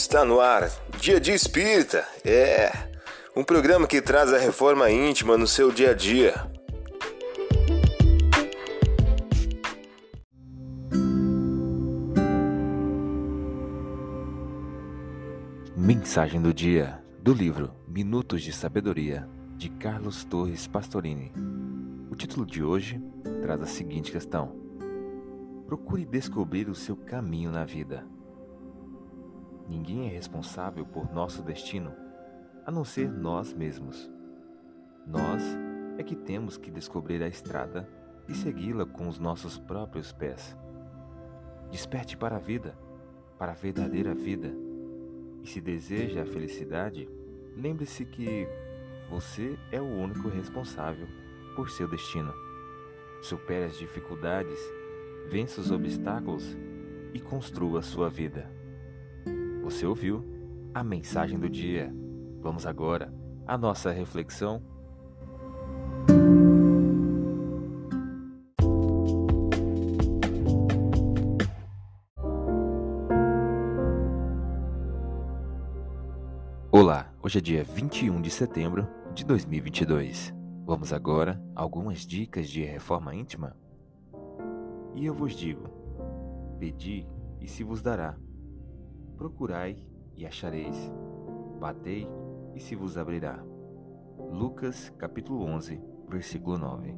Está no ar, Dia de Espírita. É um programa que traz a reforma íntima no seu dia a dia. Mensagem do dia do livro Minutos de Sabedoria de Carlos Torres Pastorini. O título de hoje traz a seguinte questão: Procure descobrir o seu caminho na vida. Ninguém é responsável por nosso destino, a não ser nós mesmos. Nós é que temos que descobrir a estrada e segui-la com os nossos próprios pés. Desperte para a vida, para a verdadeira vida. E se deseja a felicidade, lembre-se que você é o único responsável por seu destino. Supere as dificuldades, vença os obstáculos e construa sua vida. Você ouviu a mensagem do dia. Vamos agora à nossa reflexão. Olá, hoje é dia 21 de setembro de 2022. Vamos agora a algumas dicas de reforma íntima? E eu vos digo: pedi e se vos dará Procurai e achareis. Batei e se vos abrirá. Lucas capítulo 11, versículo 9.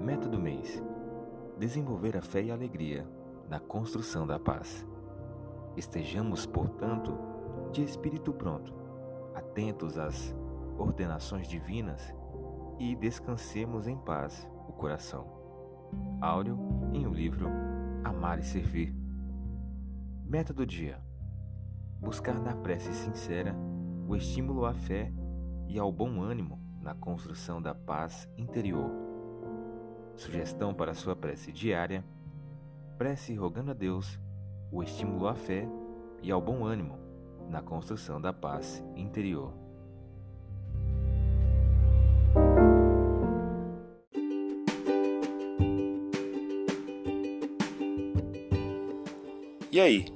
Meta do mês: desenvolver a fé e a alegria na construção da paz. Estejamos, portanto, de espírito pronto, atentos às ordenações divinas e descansemos em paz o coração. Áureo em o livro Amar e Servir. Meta do dia: buscar na prece sincera o estímulo à fé e ao bom ânimo na construção da paz interior. Sugestão para sua prece diária: prece rogando a Deus o estímulo à fé e ao bom ânimo na construção da paz interior. E aí,